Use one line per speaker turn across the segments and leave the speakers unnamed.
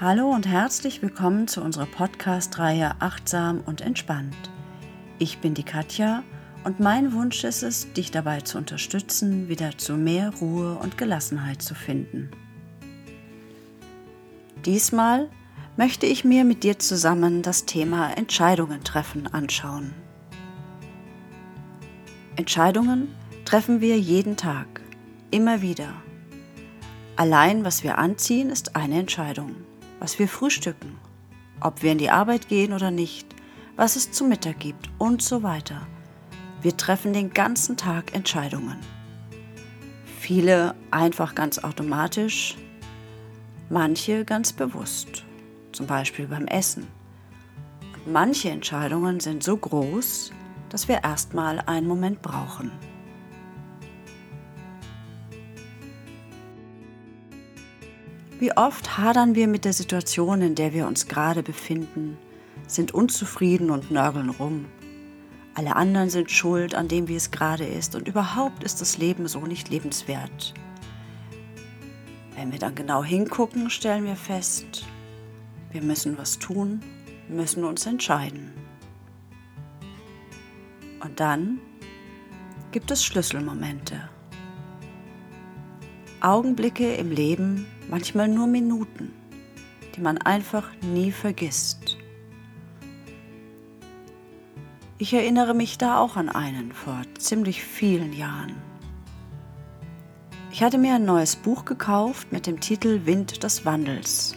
Hallo und herzlich willkommen zu unserer Podcast-Reihe Achtsam und Entspannt. Ich bin die Katja und mein Wunsch ist es, dich dabei zu unterstützen, wieder zu mehr Ruhe und Gelassenheit zu finden. Diesmal möchte ich mir mit dir zusammen das Thema Entscheidungen treffen anschauen. Entscheidungen treffen wir jeden Tag, immer wieder. Allein was wir anziehen, ist eine Entscheidung was wir frühstücken, ob wir in die Arbeit gehen oder nicht, was es zu Mittag gibt und so weiter. Wir treffen den ganzen Tag Entscheidungen. Viele einfach ganz automatisch, manche ganz bewusst, zum Beispiel beim Essen. Manche Entscheidungen sind so groß, dass wir erstmal einen Moment brauchen. Wie oft hadern wir mit der Situation, in der wir uns gerade befinden, sind unzufrieden und nörgeln rum. Alle anderen sind schuld an dem, wie es gerade ist und überhaupt ist das Leben so nicht lebenswert. Wenn wir dann genau hingucken, stellen wir fest, wir müssen was tun, müssen uns entscheiden. Und dann gibt es Schlüsselmomente. Augenblicke im Leben, manchmal nur Minuten, die man einfach nie vergisst. Ich erinnere mich da auch an einen vor ziemlich vielen Jahren. Ich hatte mir ein neues Buch gekauft mit dem Titel Wind des Wandels.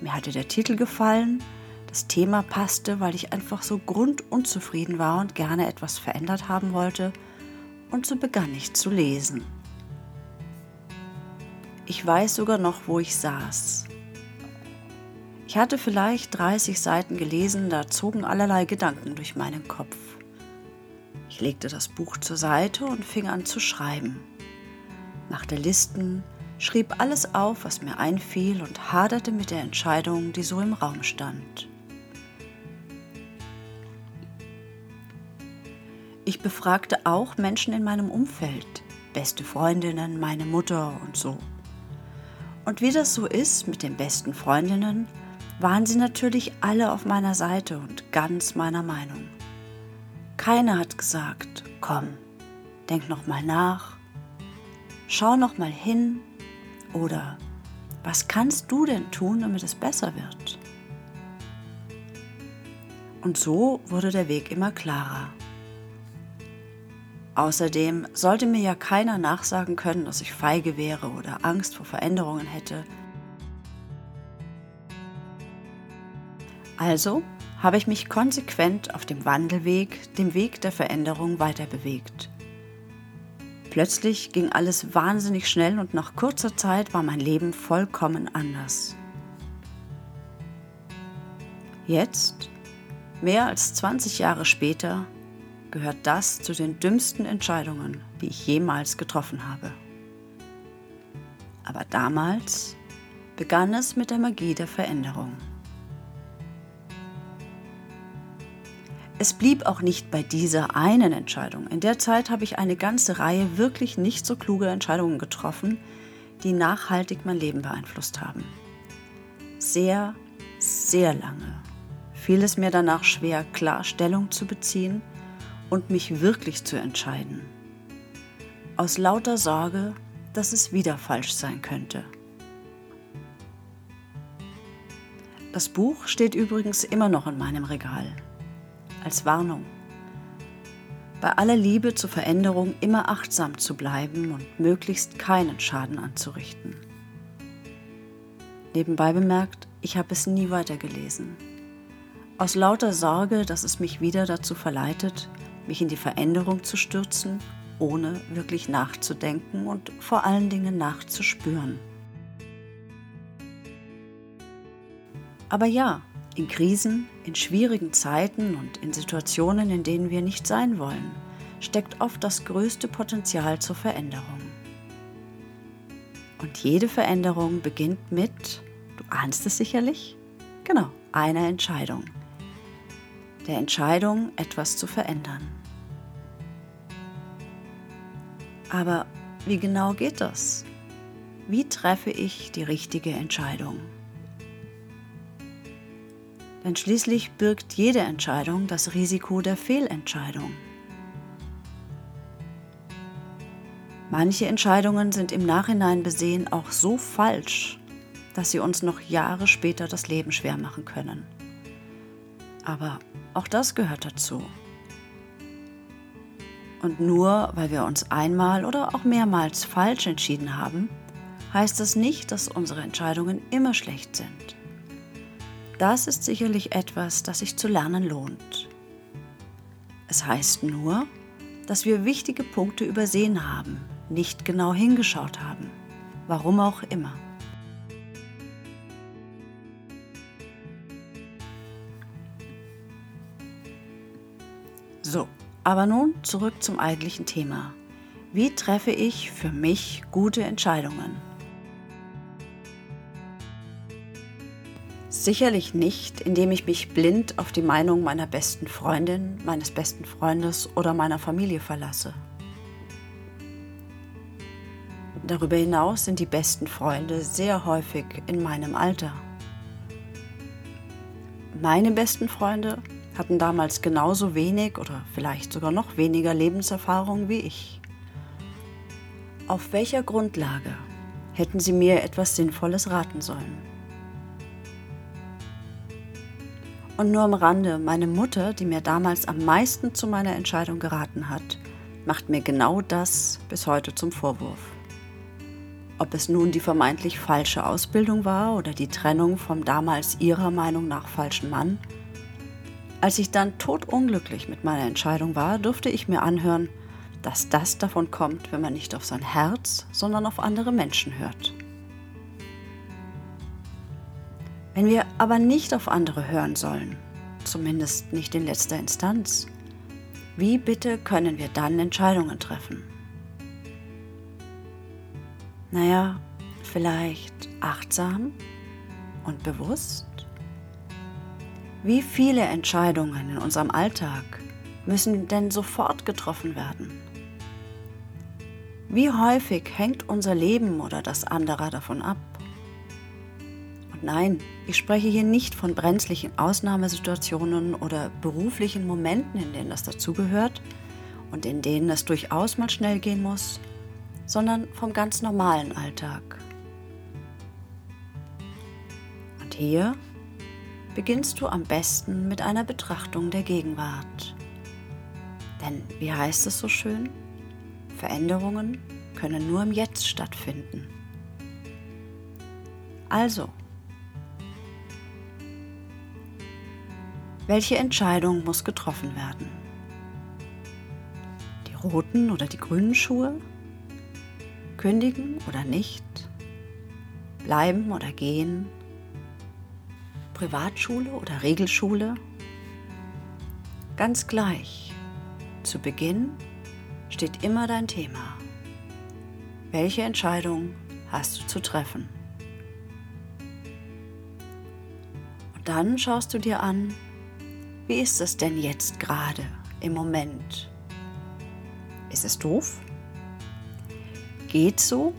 Mir hatte der Titel gefallen, das Thema passte, weil ich einfach so grundunzufrieden war und gerne etwas verändert haben wollte, und so begann ich zu lesen. Ich weiß sogar noch, wo ich saß. Ich hatte vielleicht 30 Seiten gelesen, da zogen allerlei Gedanken durch meinen Kopf. Ich legte das Buch zur Seite und fing an zu schreiben. Machte Listen, schrieb alles auf, was mir einfiel und haderte mit der Entscheidung, die so im Raum stand. Ich befragte auch Menschen in meinem Umfeld, beste Freundinnen, meine Mutter und so. Und wie das so ist mit den besten Freundinnen, waren sie natürlich alle auf meiner Seite und ganz meiner Meinung. Keiner hat gesagt, komm, denk noch mal nach, schau noch mal hin oder was kannst du denn tun, damit es besser wird? Und so wurde der Weg immer klarer. Außerdem sollte mir ja keiner nachsagen können, dass ich feige wäre oder Angst vor Veränderungen hätte. Also habe ich mich konsequent auf dem Wandelweg, dem Weg der Veränderung weiterbewegt. Plötzlich ging alles wahnsinnig schnell und nach kurzer Zeit war mein Leben vollkommen anders. Jetzt, mehr als 20 Jahre später, gehört das zu den dümmsten Entscheidungen, die ich jemals getroffen habe. Aber damals begann es mit der Magie der Veränderung. Es blieb auch nicht bei dieser einen Entscheidung. In der Zeit habe ich eine ganze Reihe wirklich nicht so kluge Entscheidungen getroffen, die nachhaltig mein Leben beeinflusst haben. Sehr, sehr lange fiel es mir danach schwer, klar Stellung zu beziehen und mich wirklich zu entscheiden. Aus lauter Sorge, dass es wieder falsch sein könnte. Das Buch steht übrigens immer noch in meinem Regal. Als Warnung. Bei aller Liebe zur Veränderung immer achtsam zu bleiben und möglichst keinen Schaden anzurichten. Nebenbei bemerkt, ich habe es nie weitergelesen. Aus lauter Sorge, dass es mich wieder dazu verleitet, mich in die Veränderung zu stürzen, ohne wirklich nachzudenken und vor allen Dingen nachzuspüren. Aber ja, in Krisen, in schwierigen Zeiten und in Situationen, in denen wir nicht sein wollen, steckt oft das größte Potenzial zur Veränderung. Und jede Veränderung beginnt mit, du ahnst es sicherlich, genau, einer Entscheidung. Der Entscheidung, etwas zu verändern. Aber wie genau geht das? Wie treffe ich die richtige Entscheidung? Denn schließlich birgt jede Entscheidung das Risiko der Fehlentscheidung. Manche Entscheidungen sind im Nachhinein besehen auch so falsch, dass sie uns noch Jahre später das Leben schwer machen können. Aber auch das gehört dazu. Und nur weil wir uns einmal oder auch mehrmals falsch entschieden haben, heißt das nicht, dass unsere Entscheidungen immer schlecht sind. Das ist sicherlich etwas, das sich zu lernen lohnt. Es heißt nur, dass wir wichtige Punkte übersehen haben, nicht genau hingeschaut haben, warum auch immer. So, aber nun zurück zum eigentlichen Thema. Wie treffe ich für mich gute Entscheidungen? Sicherlich nicht, indem ich mich blind auf die Meinung meiner besten Freundin, meines besten Freundes oder meiner Familie verlasse. Darüber hinaus sind die besten Freunde sehr häufig in meinem Alter. Meine besten Freunde hatten damals genauso wenig oder vielleicht sogar noch weniger Lebenserfahrung wie ich. Auf welcher Grundlage hätten sie mir etwas Sinnvolles raten sollen? Und nur am Rande, meine Mutter, die mir damals am meisten zu meiner Entscheidung geraten hat, macht mir genau das bis heute zum Vorwurf. Ob es nun die vermeintlich falsche Ausbildung war oder die Trennung vom damals ihrer Meinung nach falschen Mann, als ich dann todunglücklich mit meiner Entscheidung war, durfte ich mir anhören, dass das davon kommt, wenn man nicht auf sein Herz, sondern auf andere Menschen hört. Wenn wir aber nicht auf andere hören sollen, zumindest nicht in letzter Instanz, wie bitte können wir dann Entscheidungen treffen? Naja, vielleicht achtsam und bewusst? Wie viele Entscheidungen in unserem Alltag müssen denn sofort getroffen werden? Wie häufig hängt unser Leben oder das anderer davon ab? Und nein, ich spreche hier nicht von brenzlichen Ausnahmesituationen oder beruflichen Momenten, in denen das dazugehört und in denen es durchaus mal schnell gehen muss, sondern vom ganz normalen Alltag. Und hier beginnst du am besten mit einer Betrachtung der Gegenwart. Denn wie heißt es so schön? Veränderungen können nur im Jetzt stattfinden. Also, welche Entscheidung muss getroffen werden? Die roten oder die grünen Schuhe? Kündigen oder nicht? Bleiben oder gehen? Privatschule oder Regelschule? Ganz gleich. Zu Beginn steht immer dein Thema. Welche Entscheidung hast du zu treffen? Und dann schaust du dir an, wie ist es denn jetzt gerade im Moment? Ist es doof? Geht so?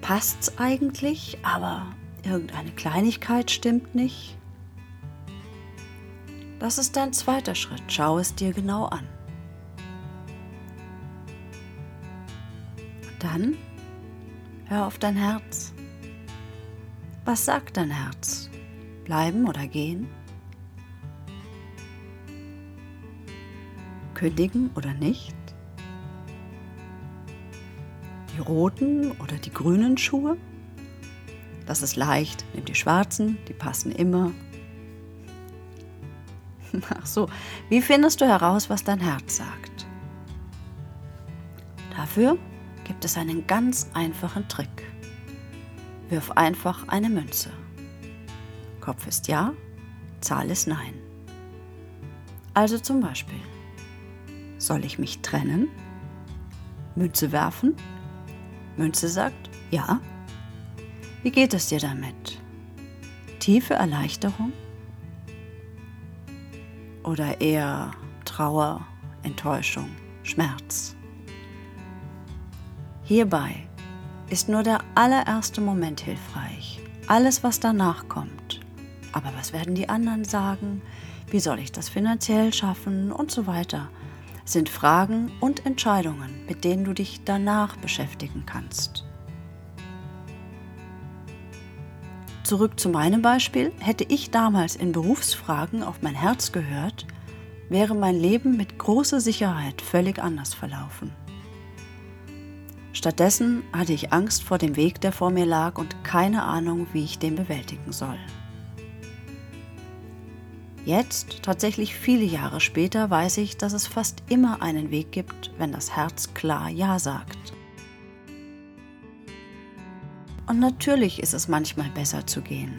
Passt's eigentlich, aber irgendeine Kleinigkeit stimmt nicht? Das ist dein zweiter Schritt. Schau es dir genau an. Dann hör auf dein Herz. Was sagt dein Herz? Bleiben oder gehen? Kündigen oder nicht? Die roten oder die grünen Schuhe? Das ist leicht. Nimm die schwarzen, die passen immer. Ach so, wie findest du heraus, was dein Herz sagt? Dafür gibt es einen ganz einfachen Trick. Wirf einfach eine Münze. Kopf ist ja, Zahl ist nein. Also zum Beispiel, soll ich mich trennen? Münze werfen? Münze sagt ja, wie geht es dir damit? Tiefe Erleichterung? Oder eher Trauer, Enttäuschung, Schmerz? Hierbei ist nur der allererste Moment hilfreich. Alles, was danach kommt, Aber was werden die anderen sagen? Wie soll ich das finanziell schaffen? Und so weiter. Sind Fragen und Entscheidungen, mit denen du dich danach beschäftigen kannst. Zurück zu meinem Beispiel. Hätte ich damals in Berufsfragen auf mein Herz gehört, wäre mein Leben mit großer Sicherheit völlig anders verlaufen. Stattdessen hatte ich Angst vor dem Weg, der vor mir lag und keine Ahnung, wie ich den bewältigen soll. Jetzt, tatsächlich viele Jahre später, weiß ich, dass es fast immer einen Weg gibt, wenn das Herz klar Ja sagt. Und natürlich ist es manchmal besser zu gehen.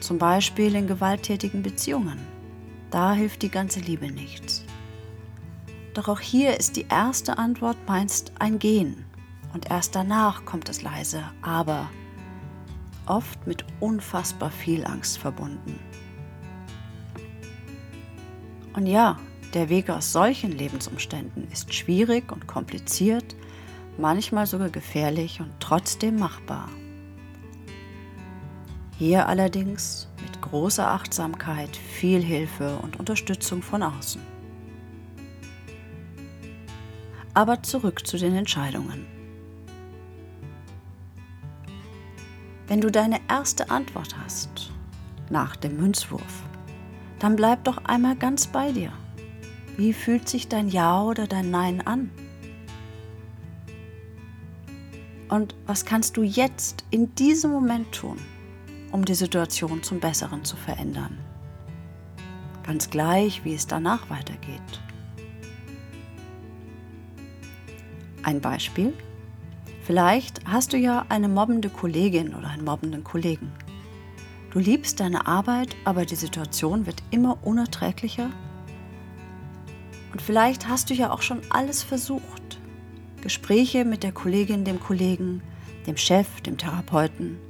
Zum Beispiel in gewalttätigen Beziehungen. Da hilft die ganze Liebe nichts. Doch auch hier ist die erste Antwort meist ein Gehen und erst danach kommt es leise, aber oft mit unfassbar viel Angst verbunden. Und ja, der Weg aus solchen Lebensumständen ist schwierig und kompliziert, manchmal sogar gefährlich und trotzdem machbar. Hier allerdings mit großer Achtsamkeit, viel Hilfe und Unterstützung von außen. Aber zurück zu den Entscheidungen. Wenn du deine erste Antwort hast nach dem Münzwurf, dann bleib doch einmal ganz bei dir. Wie fühlt sich dein Ja oder dein Nein an? Und was kannst du jetzt in diesem Moment tun, um die Situation zum Besseren zu verändern? Ganz gleich, wie es danach weitergeht. Ein Beispiel? Vielleicht hast du ja eine mobbende Kollegin oder einen mobbenden Kollegen. Du liebst deine Arbeit, aber die Situation wird immer unerträglicher. Und vielleicht hast du ja auch schon alles versucht. Gespräche mit der Kollegin, dem Kollegen, dem Chef, dem Therapeuten.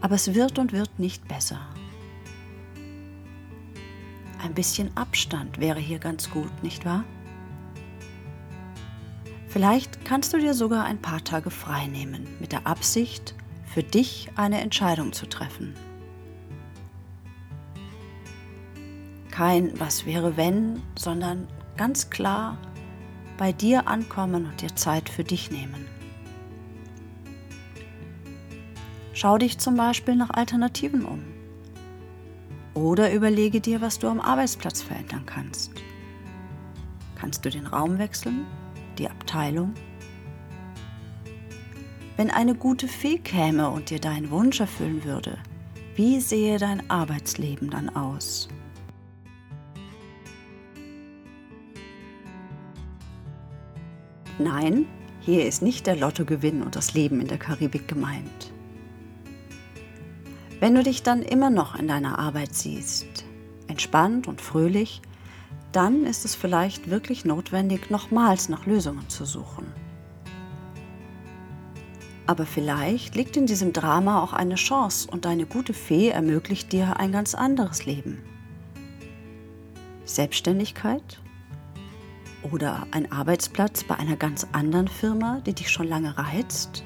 Aber es wird und wird nicht besser. Ein bisschen Abstand wäre hier ganz gut, nicht wahr? Vielleicht kannst du dir sogar ein paar Tage frei nehmen, mit der Absicht, für dich eine Entscheidung zu treffen. Kein Was wäre wenn, sondern ganz klar bei dir ankommen und dir Zeit für dich nehmen. Schau dich zum Beispiel nach Alternativen um. Oder überlege dir, was du am Arbeitsplatz verändern kannst. Kannst du den Raum wechseln? die Abteilung? Wenn eine gute Fee käme und dir deinen Wunsch erfüllen würde, wie sehe dein Arbeitsleben dann aus? Nein, hier ist nicht der Lottogewinn und das Leben in der Karibik gemeint. Wenn du dich dann immer noch in deiner Arbeit siehst, entspannt und fröhlich, dann ist es vielleicht wirklich notwendig, nochmals nach Lösungen zu suchen. Aber vielleicht liegt in diesem Drama auch eine Chance und deine gute Fee ermöglicht dir ein ganz anderes Leben. Selbstständigkeit oder ein Arbeitsplatz bei einer ganz anderen Firma, die dich schon lange reizt.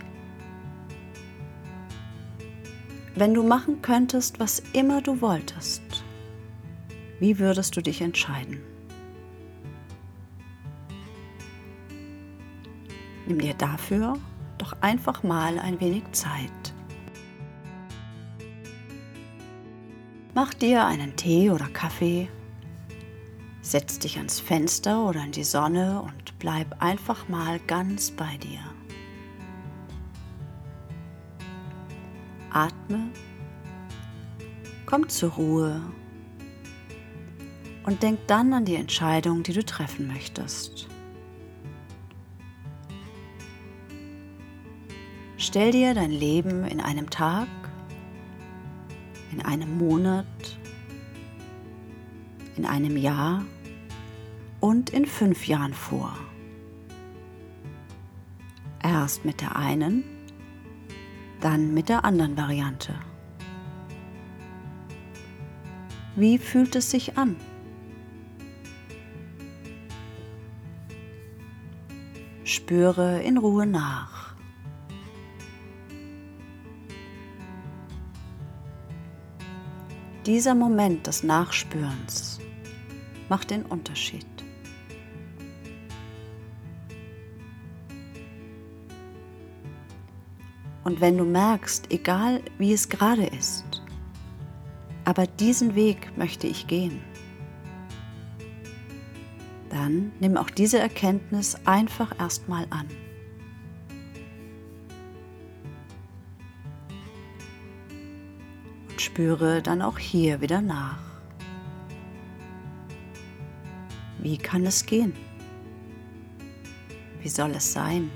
Wenn du machen könntest, was immer du wolltest, wie würdest du dich entscheiden? Nimm dir dafür doch einfach mal ein wenig Zeit. Mach dir einen Tee oder Kaffee, setz dich ans Fenster oder in die Sonne und bleib einfach mal ganz bei dir. Atme, komm zur Ruhe und denk dann an die Entscheidung, die du treffen möchtest. Stell dir dein Leben in einem Tag, in einem Monat, in einem Jahr und in fünf Jahren vor. Erst mit der einen, dann mit der anderen Variante. Wie fühlt es sich an? Spüre in Ruhe nach. dieser Moment des Nachspürens macht den Unterschied. Und wenn du merkst, egal wie es gerade ist, aber diesen Weg möchte ich gehen, dann nimm auch diese Erkenntnis einfach erstmal an. Und spüre dann auch hier wieder nach. Wie kann es gehen? Wie soll es sein?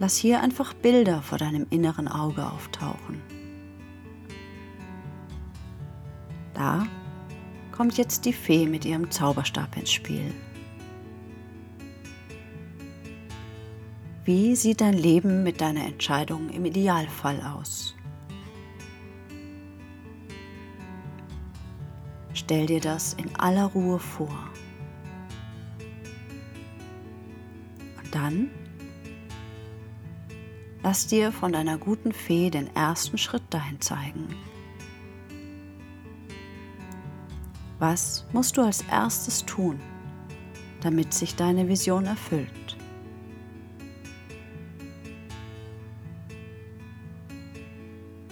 Lass hier einfach Bilder vor deinem inneren Auge auftauchen. Da kommt jetzt die Fee mit ihrem Zauberstab ins Spiel. Wie sieht dein Leben mit deiner Entscheidung im Idealfall aus? Stell dir das in aller Ruhe vor. Und dann Lass dir von deiner guten Fee den ersten Schritt dahin zeigen. Was musst du als erstes tun, damit sich deine Vision erfüllt?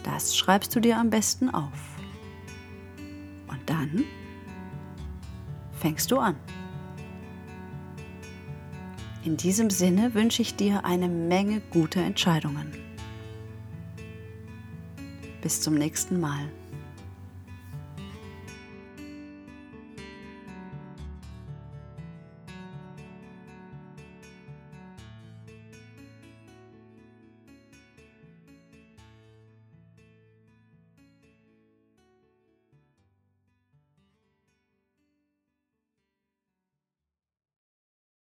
Das schreibst du dir am besten auf. Und dann fängst du an. In diesem Sinne wünsche ich dir eine Menge guter Entscheidungen. Bis zum nächsten Mal.